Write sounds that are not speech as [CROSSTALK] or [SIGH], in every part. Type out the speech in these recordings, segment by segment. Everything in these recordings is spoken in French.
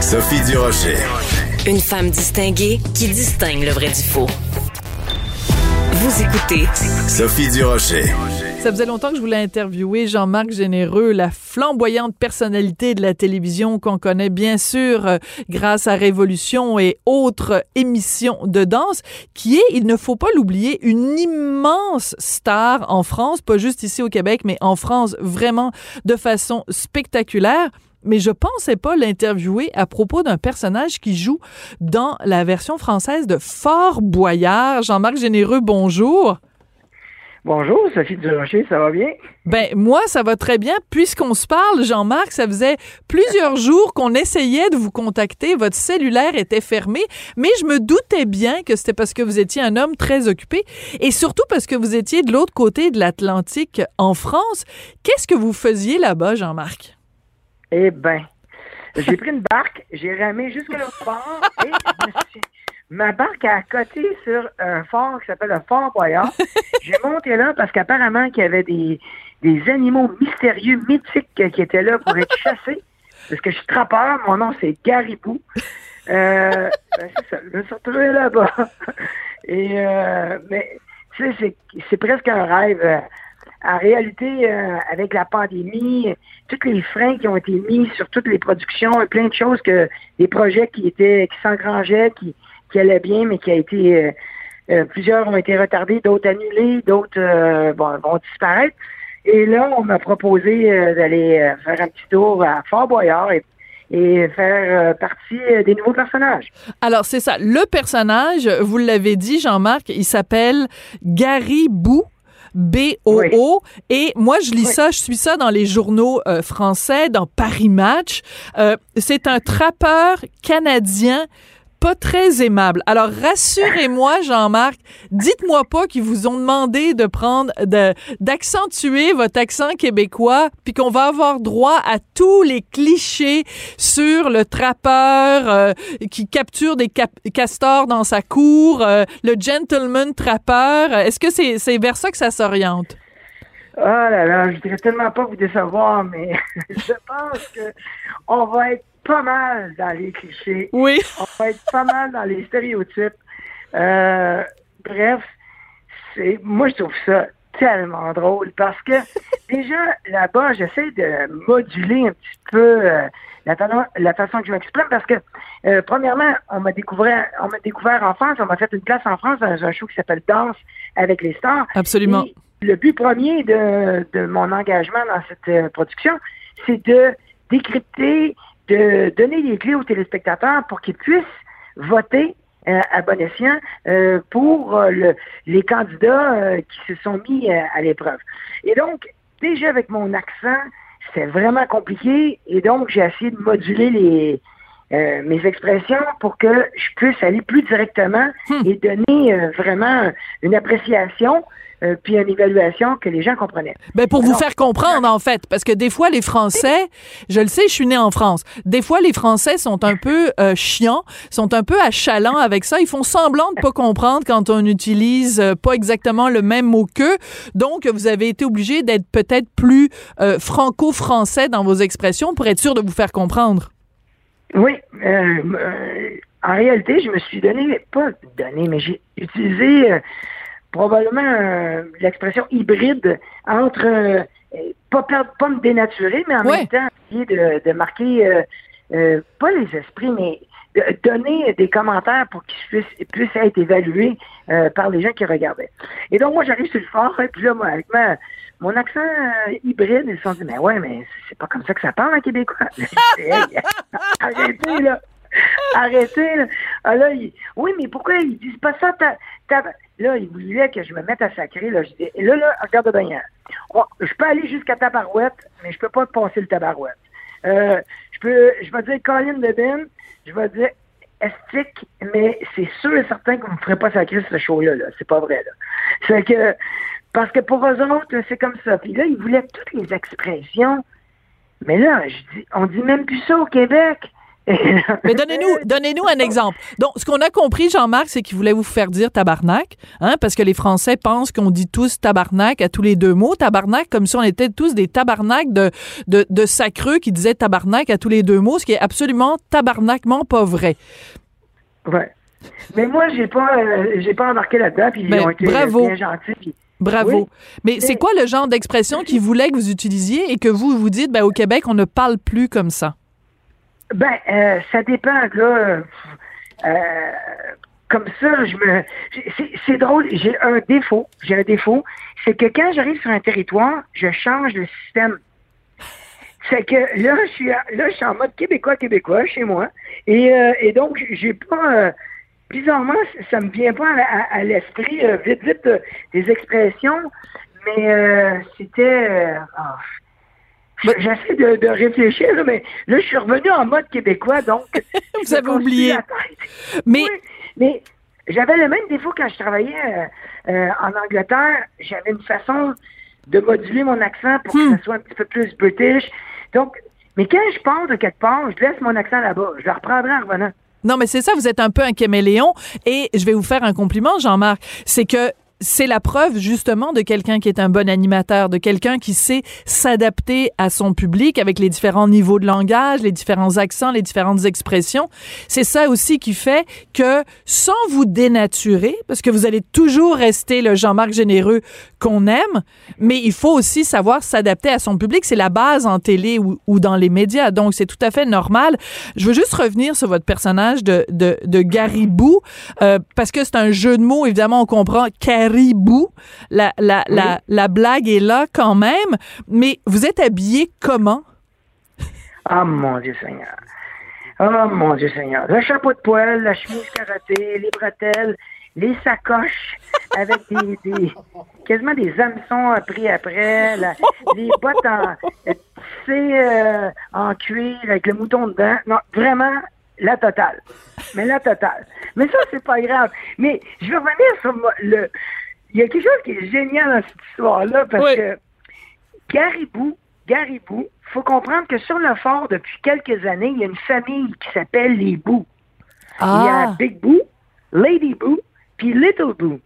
Sophie Durocher. Une femme distinguée qui distingue le vrai du faux. Vous écoutez Sophie Durocher. Ça faisait longtemps que je voulais interviewer Jean-Marc Généreux, la flamboyante personnalité de la télévision qu'on connaît bien sûr euh, grâce à Révolution et autres émissions de danse, qui est, il ne faut pas l'oublier, une immense star en France, pas juste ici au Québec, mais en France vraiment de façon spectaculaire mais je pensais pas l'interviewer à propos d'un personnage qui joue dans la version française de Fort Boyard. Jean-Marc Généreux, bonjour. Bonjour, Sophie Durocher, ça va bien? Ben, moi, ça va très bien. Puisqu'on se parle, Jean-Marc, ça faisait plusieurs jours qu'on essayait de vous contacter. Votre cellulaire était fermé, mais je me doutais bien que c'était parce que vous étiez un homme très occupé et surtout parce que vous étiez de l'autre côté de l'Atlantique en France. Qu'est-ce que vous faisiez là-bas, Jean-Marc? Eh ben, j'ai pris une barque, j'ai ramé jusqu'à l'autre port et ma barque a accoté sur un fort qui s'appelle le Fort Boyard. [LAUGHS] J'ai monté là parce qu'apparemment qu'il y avait des, des animaux mystérieux, mythiques qui étaient là pour être chassés. Parce que je suis trappeur, mon nom c'est Garibou. Euh, ben c'est ça, je me suis retrouvé là-bas. [LAUGHS] Et euh, mais tu sais, c'est presque un rêve en réalité, euh, avec la pandémie, tous les freins qui ont été mis sur toutes les productions, plein de choses que des projets qui étaient qui s'engrangeaient, qui, qui allaient bien, mais qui a été euh, euh, plusieurs ont été retardés, d'autres annulés, d'autres vont disparaître. Et là, on m'a proposé d'aller faire un petit tour à Fort Boyard et et faire partie des nouveaux personnages. Alors, c'est ça. Le personnage, vous l'avez dit, Jean-Marc, il s'appelle Gary Bou. B-O-O. Et moi, je lis ça, je suis ça dans les journaux euh, français, dans Paris Match. Euh, c'est un trappeur canadien pas très aimable. Alors rassurez-moi, Jean-Marc, dites-moi pas qu'ils vous ont demandé de prendre, d'accentuer votre accent québécois, puis qu'on va avoir droit à tous les clichés sur le trappeur euh, qui capture des castors dans sa cour, euh, le gentleman trappeur. Est-ce que c'est c'est vers ça que ça s'oriente? Oh là là, je dirais tellement pas vous décevoir, mais [LAUGHS] je pense que on va être pas mal dans les clichés. Oui. On va être pas mal dans les stéréotypes. Euh, bref, c'est moi je trouve ça tellement drôle parce que déjà là-bas, j'essaie de moduler un petit peu euh, la, façon que je m'exprime parce que euh, premièrement, on m'a découvert, on m'a découvert en France, on m'a fait une place en France dans un show qui s'appelle Danse avec les stars. Absolument. le but premier de, de mon engagement dans cette production, c'est de décrypter de donner les clés aux téléspectateurs pour qu'ils puissent voter euh, à bon escient euh, pour euh, le, les candidats qui se sont mis à l'épreuve. Et donc, déjà avec mon accent, c'était vraiment compliqué et donc j'ai essayé de moduler les mes expressions pour que je puisse aller plus directement hmm. et donner vraiment une appréciation euh, puis une évaluation que les gens comprenaient. Ben pour vous faire comprendre, en fait, parce que des fois, les Français, je le sais, je suis née en France, des fois, les Français sont un peu euh, chiants, sont un peu achalants avec ça. Ils font semblant de pas comprendre quand on utilise euh, pas exactement le même mot qu'eux. Donc, vous avez été obligé d'être peut-être plus franco-français dans vos expressions pour être sûr de vous faire comprendre. Oui. en réalité, je me suis donné, pas donné, mais j'ai utilisé probablement euh, l'expression hybride entre euh, pas pas me dénaturer, mais en même temps essayer de, marquer euh, pas les esprits, mais de donner des commentaires pour qu'ils puissent, être évalués par les gens qui regardaient. Et donc moi j'arrive sur le fort, et [LAUGHS] puis là, moi, avec mon accent hybride, ils se sont dit Mais ouais, mais c'est pas comme ça que ça parle en québécois. [LAUGHS] Arrêtez là! Arrêtez là! Ah, là Oui, mais pourquoi ils disent pas ça? Là, il voulait que je me mette à sacrer. Là, je dis, là, là, regarde bien. je peux aller jusqu'à Tabarouette, mais je peux pas passer le Tabarouette. Euh, Je peux, je vais dire Colin Levin, je vais dire Estique, mais c'est sûr et certain qu'on ne ferait pas sacrer ce show-là. -là, c'est pas vrai. Là. C'est que, parce que pour eux autres, c'est comme ça. Puis là, ils voulaient toutes les expressions. Mais là, je dis, on dit même plus ça au Québec. Mais donnez-nous, donnez-nous un exemple. Donc, ce qu'on a compris, Jean-Marc, c'est qu'il voulait vous faire dire tabarnak, hein, parce que les Français pensent qu'on dit tous tabarnak à tous les deux mots. Tabarnak, comme si on était tous des tabarnak de, de, de sacreux qui disaient tabarnak à tous les deux mots, ce qui est absolument tabarnakement pas vrai. Ouais. Mais moi, j'ai pas, euh, j'ai pas embarqué là-dedans, puis ils Ben, ont été bravo. bien gentils. Bravo. Oui. Mais c'est quoi le genre d'expression qu'ils voulaient que vous utilisiez et que vous vous dites, ben, au Québec, on ne parle plus comme ça? Ben, euh, ça dépend. Euh, comme ça, je me. c'est- drôle, j'ai un défaut. J'ai un défaut. C'est que quand j'arrive sur un territoire, je change le système. C'est que là, je suis, là, je suis en mode québécois, québécois chez moi. Et, euh, donc, j'ai pas. bizarrement, ça me vient pas à, l'esprit vite, vite des expressions. Mais c'était. ah, J'essaie de, de réfléchir, là, mais là, je suis revenu en mode québécois, donc. [LAUGHS] Vous avez oublié. la tête. Mais Oui, mais j'avais le même défaut quand je travaillais euh, euh, en Angleterre. J'avais une façon de moduler mon accent pour Hmm. que ça soit un petit peu plus british. Donc, mais quand je pars de quelque part, je laisse mon accent là-bas. Je le reprendrai en revenant. Non, mais c'est ça, vous êtes un peu un caméléon. Et je vais vous faire un compliment, Jean-Marc. C'est que c'est la preuve justement de quelqu'un qui est un bon animateur, de quelqu'un qui sait s'adapter à son public avec les différents niveaux de langage, les différents accents, les différentes expressions. C'est ça aussi qui fait que sans vous dénaturer, parce que vous allez toujours rester le Jean-Marc généreux qu'on aime, mais il faut aussi savoir s'adapter à son public. C'est la base en télé ou, dans les médias. Donc, c'est tout à fait normal. Je veux juste revenir sur votre personnage de, de, de Garibou, euh, parce que c'est un jeu de mots, évidemment, on comprend Caribou. La, la, la, la blague est là quand même, mais vous êtes habillé comment? Ah, mon Dieu Seigneur. Oh, mon Dieu Seigneur. Le chapeau de poêle, la chemise carottée, les bretelles, les sacoches avec des, des quasiment des hameçons pris après, la- les bottes en euh, tissées euh, en cuir avec le mouton dedans. Non, vraiment, la totale. Mais la totale. Mais ça, c'est pas grave. Mais je veux revenir sur le... Il y a quelque chose qui est génial dans cette histoire-là parce Oui. que Garibou, Garibou, faut comprendre que sur le fort, depuis quelques années, il y a une famille qui s'appelle les Boo. Il y a Big Boo, Lady Boo, puis Little Boo.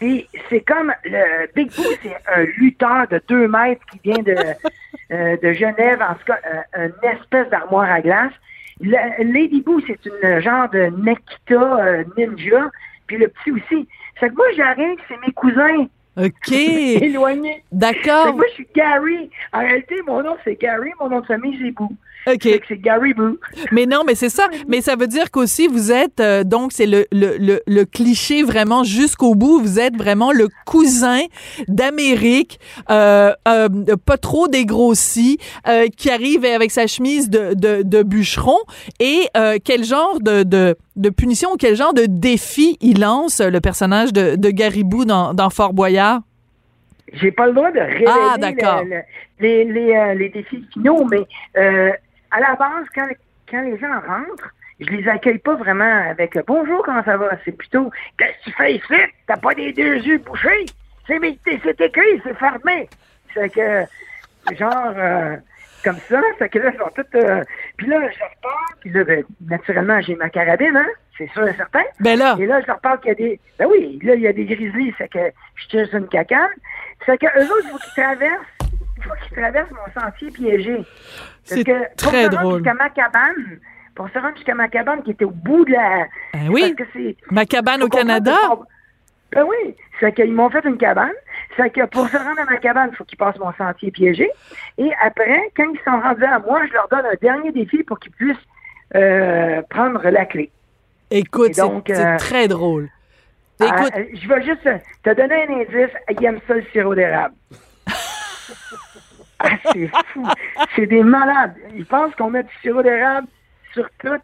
Et c'est comme le Big Boo, c'est un lutteur de deux mètres qui vient de, [LAUGHS] euh, de Genève, en tout cas, euh, une espèce d'armoire à glace. Le- Lady Boo, c'est une genre de Nekita euh, ninja, puis le petit aussi. C'est que moi, j'arrive, c'est mes cousins OK. [LAUGHS] éloignés. Fait D'accord. que moi, je suis Gary. En réalité, mon nom, c'est Gary. Mon nom de famille, c'est Boo. OK. Que c'est Gary Boo. Mais non, mais c'est ça. [LAUGHS] Mais ça veut dire qu'aussi, vous êtes, euh, donc, c'est le, le, le, le cliché vraiment jusqu'au bout. Vous êtes vraiment le cousin d'Amérique, euh, euh, pas trop dégrossi, euh, qui arrive avec sa chemise de, de, de bûcheron. Et euh, quel genre de, de, de punition, quel genre de défi il lance, le personnage de, de Garibou dans, dans Fort Boyard? J'ai pas le droit de révéler Ah, le- les, les, euh, les défis finaux, mais euh, à la base, quand, quand les gens rentrent, je les accueille pas vraiment avec euh, bonjour, comment ça va? C'est plutôt qu'est-ce que tu fais ici? T'as pas des deux yeux bouchés? C'est écrit, c'est fermé. C'est que genre euh, comme ça, c'est que là, ils sont toutes. euh, puis là, je leur parle, puis là, ben, naturellement, j'ai ma carabine, hein? C'est sûr et certain. Ben là, Et là, je leur parle qu'il y a des. Ben oui, là, il y a des grizzlies, c'est que je tire sur une cacane. C'est que eux autres, il faut qu'ils traversent. Il faut qu'ils traversent mon sentier piégé. C'est très pour se rendre drôle. jusqu'à ma cabane, pour se rendre jusqu'à ma cabane qui était au bout de la. Ben oui, Parce que ma cabane au Canada? Ben oui, c'est qu'ils m'ont fait une cabane. C'est que pour se rendre à ma cabane, il faut qu'ils passent mon sentier piégé. Et après, quand ils sont rendus à moi, je leur donne un dernier défi pour qu'ils puissent euh, prendre la clé. Écoute, c'est euh, très drôle. Ah, Écoute, euh, je vais juste te donner un indice. Ils aiment ça, le sirop d'érable. [LAUGHS] ah, c'est fou. C'est des malades. Ils pensent qu'on met du sirop d'érable sur tout.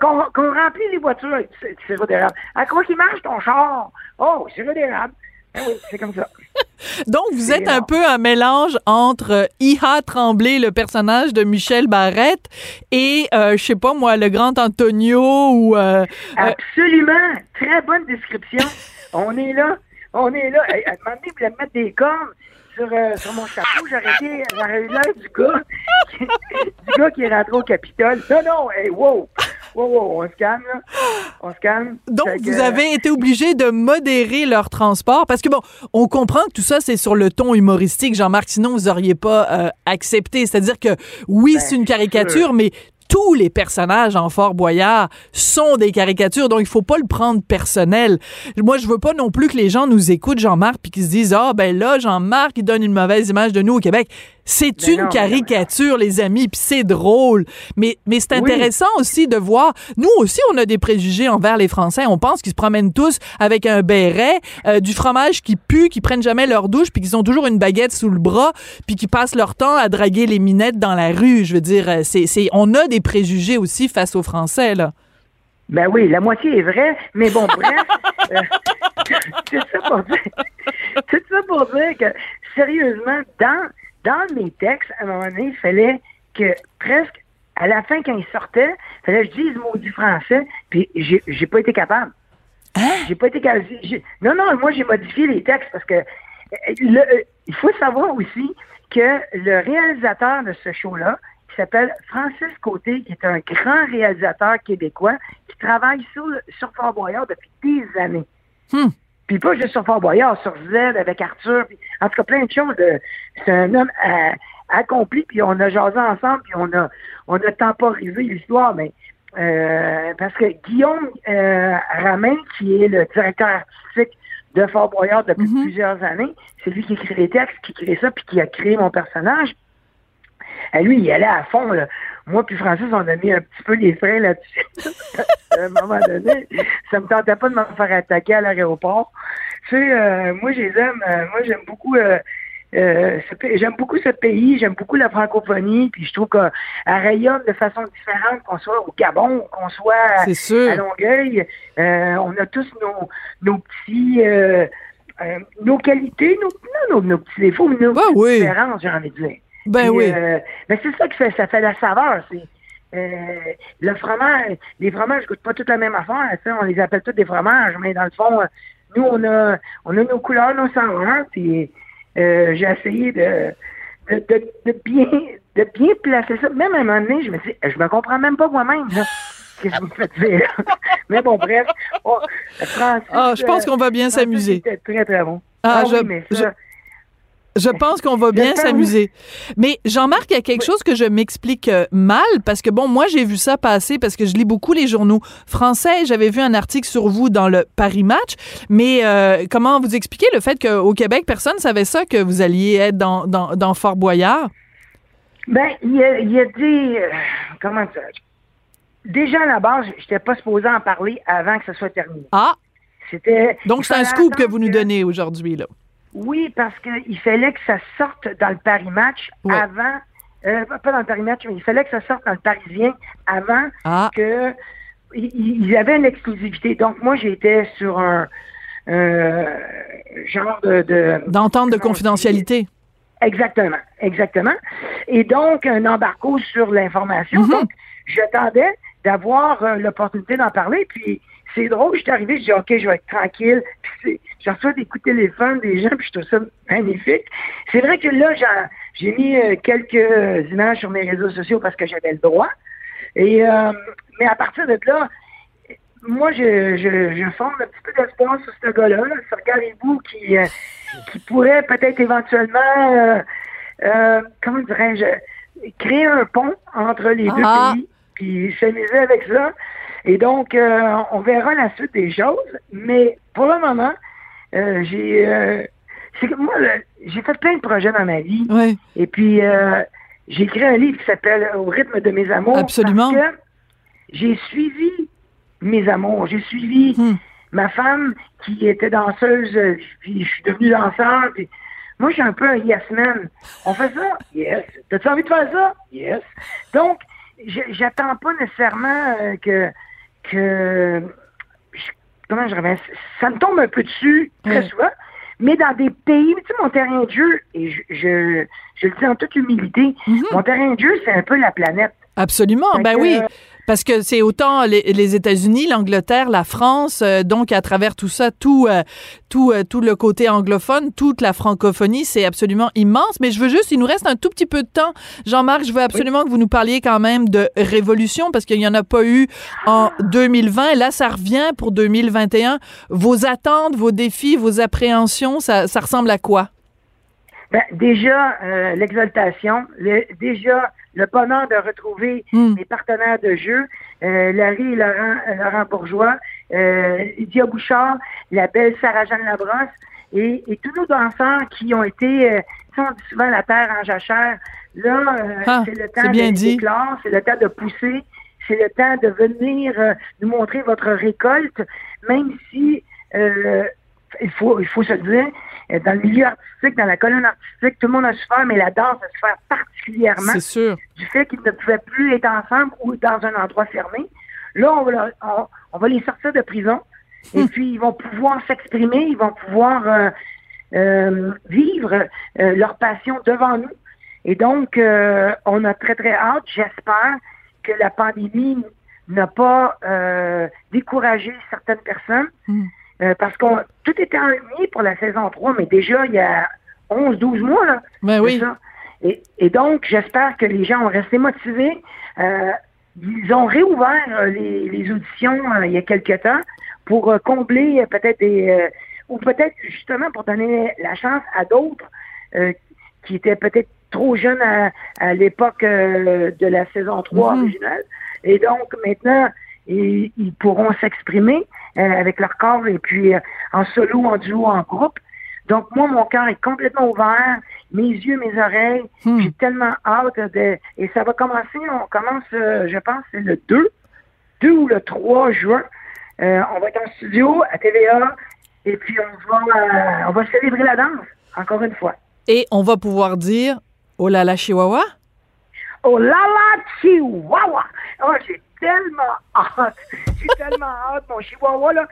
Qu'on, remplit les voitures avec du, du sirop d'érable. À quoi qu'il marche ton char? Oh, sirop d'érable. Ah oui, c'est comme ça. [LAUGHS] Donc, vous êtes un peu un mélange entre euh, Iha Tremblay, le personnage de Michel Barrette, et, euh, je sais pas moi, le grand Antonio ou... euh, Absolument. Très bonne description. [LAUGHS] on est là. On est là. À un moment donné, vous voulez mettre des cornes sur, euh, sur mon chapeau. J'aurais été, j'aurais eu l'air du gars, qui- [LAUGHS] du gars qui est rentré au Capitole. Non, non, hey, wow. Wow, wow, on se calme, là. On se calme. Donc, que, vous avez été obligé de modérer leur transport parce que, bon, on comprend que tout ça, c'est sur le ton humoristique, Jean-Marc, sinon vous auriez pas euh, accepté. C'est-à-dire que, oui, Ben, c'est une caricature, mais tous les personnages en Fort Boyard sont des caricatures, donc il faut pas le prendre personnel. Moi, je veux pas non plus que les gens nous écoutent, Jean-Marc, puis qu'ils se disent, ah, ben là, Jean-Marc, il donne une mauvaise image de nous au Québec. C'est Ben une non, caricature, les amis, puis c'est drôle. Mais, mais c'est Oui. intéressant aussi de voir. Nous aussi, on a des préjugés envers les Français. On pense qu'ils se promènent tous avec un béret, euh, du fromage qui pue, qui prennent jamais leur douche, puis qu'ils ont toujours une baguette sous le bras, puis qui passent leur temps à draguer les minettes dans la rue. Je veux dire, euh, c'est, c'est, on a des préjugés aussi face aux Français, là. Ben oui, la moitié est vraie, mais bon, bref, [LAUGHS] euh, [LAUGHS] c'est ça pour dire, c'est ça pour dire que, sérieusement, dans, dans mes textes, à un moment donné, il fallait que presque, à la fin, quand ils sortaient, il fallait que je dise mot du français, puis j'ai, j'ai pas été capable. J'ai pas été capable. j'ai- Non, non, moi, j'ai modifié les textes parce que euh, le- euh, il faut savoir aussi que le réalisateur de ce show-là, qui s'appelle Francis Côté, qui est un grand réalisateur québécois, qui travaille sur, Fort Boyard depuis des années. Hmm. Puis pas juste sur Fort Boyard, sur Z avec Arthur, puis en tout cas plein de choses. de- C'est un homme euh, accompli, puis on a jasé ensemble, puis on a on a temporisé l'histoire, mais euh, parce que Guillaume euh, Ramin, qui est le directeur artistique de Fort Boyard depuis Mhm. plusieurs années, c'est lui qui écrit les textes, qui crée ça, puis qui a créé mon personnage. Et lui, il allait à fond. Là. Moi puis Francis, on a mis un petit peu les freins là-dessus. [LAUGHS] à un moment donné, ça me tentait pas de me faire attaquer à l'aéroport. Tu sais, euh, moi, je les aime. euh, moi, j'aime beaucoup... euh, euh, j'aime beaucoup ce pays, j'aime beaucoup la francophonie, puis je trouve qu'elle rayonne de façon différente, qu'on soit au Gabon, qu'on soit à, Longueuil. Euh, on a tous nos, nos petits... euh, euh, nos qualités, nos, non, nos, nos petits défauts, mais nos Ben petites oui. différences, j'ai envie de dire. Ben Puis, oui. euh, ben c'est ça qui fait, ça fait la saveur. C'est euh, le fromage. Les fromages goûtent pas toutes la même affaire. sais, On les appelle tous des fromages, mais dans le fond, nous on a, on a nos couleurs, nos saveurs. Puis euh, j'ai essayé de, de, de, de bien, de bien placer ça. Même à un moment donné, je me dis, je me comprends même pas moi-même. là. [LAUGHS] Qu'est-ce que vous me faites dire? [LAUGHS] mais bon, bref. Oh, Francis, Ah, je pense euh, qu'on va bien Francis s'amuser. était très, très bon. Ah, Ah, je- oui, mais ça, Je pense qu'on va bien s'amuser. Mais Jean-Marc, il y a quelque chose que je m'explique euh, mal parce que bon, moi j'ai vu ça passer parce que je lis beaucoup les journaux français. J'avais vu un article sur vous dans le Paris Match. Mais euh, comment vous expliquez le fait qu'au Québec personne savait ça que vous alliez être dans, dans, dans Fort Boyard? Ben, il y a, il y a des... euh, comment dire? Déjà, à la base, je n'étais pas supposé en parler avant que ça soit terminé. Ah, C'était... donc c'est un scoop que vous nous donnez aujourd'hui là. Oui, parce qu'il fallait que ça sorte dans le Paris Match Ouais. avant... euh, pas dans le Paris Match, mais il fallait que ça sorte dans le Parisien avant Ah, que ils ils avaient une exclusivité. Donc, moi, j'étais sur un euh, genre de... de d'entente de confidentialité. Exactement, exactement. Et donc, un embargo sur l'information. Mhm. Donc, j'attendais d'avoir euh, l'opportunité d'en parler. Puis, c'est drôle, je suis arrivé, je dis, OK, je vais être tranquille. Puis, c'est- je reçois des coups de téléphone des gens, puis je trouve ça magnifique. C'est vrai que là, j'en- j'ai mis euh, quelques images sur mes réseaux sociaux parce que j'avais le droit. Et, euh, mais à partir de là, moi, je, je, je forme un petit peu d'espoir sur ce gars-là, là, sur Garibou, qui, euh, qui pourrait peut-être éventuellement, euh, comment dirais-je, créer un pont entre les Ah. deux pays, puis s'amuser avec ça. Et donc, euh, on verra la suite des choses. Mais pour le moment, euh, j'ai... euh, c'est que moi, j'ai fait plein de projets dans ma vie. Et puis, j'ai écrit un livre qui s'appelle Au rythme de mes amours. Absolument. J'ai suivi mes amours. J'ai suivi Hmm. ma femme qui était danseuse, puis je suis devenu danseur. Puis moi, suis un peu un yes man. On fait ça? Yes. T'as-tu envie de faire ça? Yes. Donc, j'attends pas nécessairement que... que je- comment je reviens? Ça me tombe un peu dessus très souvent. Mais dans des pays, tu sais, mon terrain de jeu, et je, je, je le dis en toute humilité, Mhm. mon terrain de jeu, c'est un peu la planète. Absolument. Ben oui. euh, Parce que c'est autant les, les États-Unis, l'Angleterre, la France, euh, donc à travers tout ça, tout, euh, tout, euh, tout le côté anglophone, toute la francophonie, c'est absolument immense. Mais je veux juste, il nous reste un tout petit peu de temps. Jean-Marc, je veux absolument que vous nous parliez quand même de révolution parce qu'il n'y en a pas eu en 2020. Et là, ça revient pour 2021. Vos attentes, vos défis, vos appréhensions, ça, ça ressemble à quoi? Ben, déjà, euh, l'exaltation, le- déjà le bonheur de retrouver Hmm. mes partenaires de jeu, euh, Larry et Laurent, euh, Laurent Bourgeois, euh, Lydia Bouchard, la belle Sarah-Jeanne Labrosse et, et tous nos danseurs qui ont été, on dit souvent la terre en jachère. Là, Ah, c'est le temps de- d'éclore, c'est le temps de pousser, c'est le temps de venir nous montrer votre récolte, même si il faut il faut se le dire, dans le milieu artistique, dans la colonne artistique, tout le monde a souffert, mais la danse a souffert particulièrement C'est sûr. du fait qu'ils ne pouvaient plus être ensemble ou dans un endroit fermé. Là, on va, leur- on, on va les sortir de prison et puis ils vont pouvoir s'exprimer, ils vont pouvoir euh, euh, vivre euh, leur passion devant nous. Et donc, euh, on a très, très hâte, j'espère, que la pandémie n'a pas euh, découragé certaines personnes. Mm. Euh, parce qu'on tout était enligné pour la saison 3, mais déjà il y a 11-12 mois, là. Ben oui. ça. Et, et donc, j'espère que les gens ont resté motivés. Euh, ils ont réouvert euh, les, les auditions il y a quelque temps pour combler peut-être des... ou peut-être justement pour donner la chance à d'autres qui étaient peut-être trop jeunes à, à l'époque de la saison 3 Mhm. originale. Et donc, maintenant, ils, ils pourront s'exprimer euh, avec leur corps et puis euh, en solo, en duo, en groupe. Donc, moi, mon cœur est complètement ouvert, mes yeux, mes oreilles. Hmm. J'ai tellement hâte de... Et ça va commencer, on commence, euh, je pense, c'est le 2, 2 ou le 3 juin. Euh, on va être en studio à TVA et puis on va, euh, on va célébrer la danse, encore une fois. Et on va pouvoir dire, oh là là, Chihuahua? Oh là là, Chihuahua! Oh, j'ai tellement hâte. J'ai tellement [LAUGHS] hâte, mon Chihuahua, là.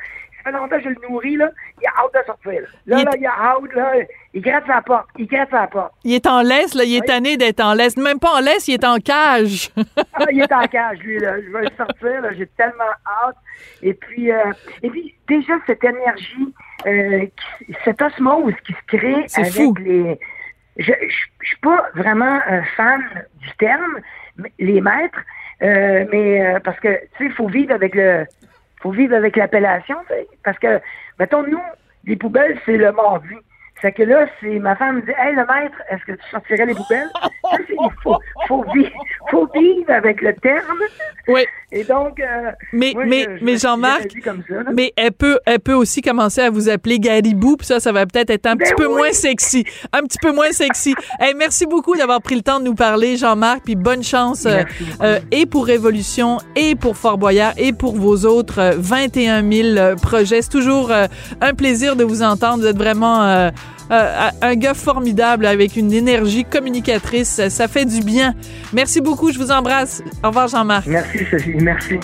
Ça fait longtemps que je le nourris, là. Il a hâte de sortir. Là, Il là, il a hâte, là. Il gratte sa porte. Il gratte sa porte. Il est en laisse, là. Il est Oui. tanné d'être en laisse. Même pas en laisse, il est en cage. Ah, il est en [LAUGHS] cage, lui, là. Je vais le sortir, là. J'ai tellement hâte. Et puis, euh, et puis, déjà, cette énergie, euh, qui- cette osmose qui se crée avec fou. les... Je, je suis pas vraiment un fan du terme, mais- les maîtres, euh, mais euh, parce que, tu sais, il faut vivre avec le... faut vivre avec l'appellation, parce que, mettons, nous, les poubelles, c'est le mardi. Fait que là, c'est ma femme me dit Hey le maître, est-ce que tu sortirais les poubelles? [LAUGHS] Il faut, faut, vivre, faut vivre avec le terme. Oui. Et donc, euh, Mais, moi, mais, je- je mais Jean-Marc, mais elle peut, elle peut aussi commencer à vous appeler Garibou, puis ça, ça va peut-être être un Ben petit peu moins sexy. Un petit peu moins sexy. Hey, merci beaucoup d'avoir pris le temps de nous parler, Jean-Marc, puis bonne chance euh, euh, et pour Révolution, et pour Fort Boyard, et pour vos autres euh, 21 000 euh, projets. C'est toujours euh, un plaisir de vous entendre. Vous êtes vraiment euh, euh, un gars formidable avec une énergie communicatrice. Ça fait du bien. Merci beaucoup. Je vous embrasse. Au revoir, Jean-Marc. Merci, Sophie. Merci.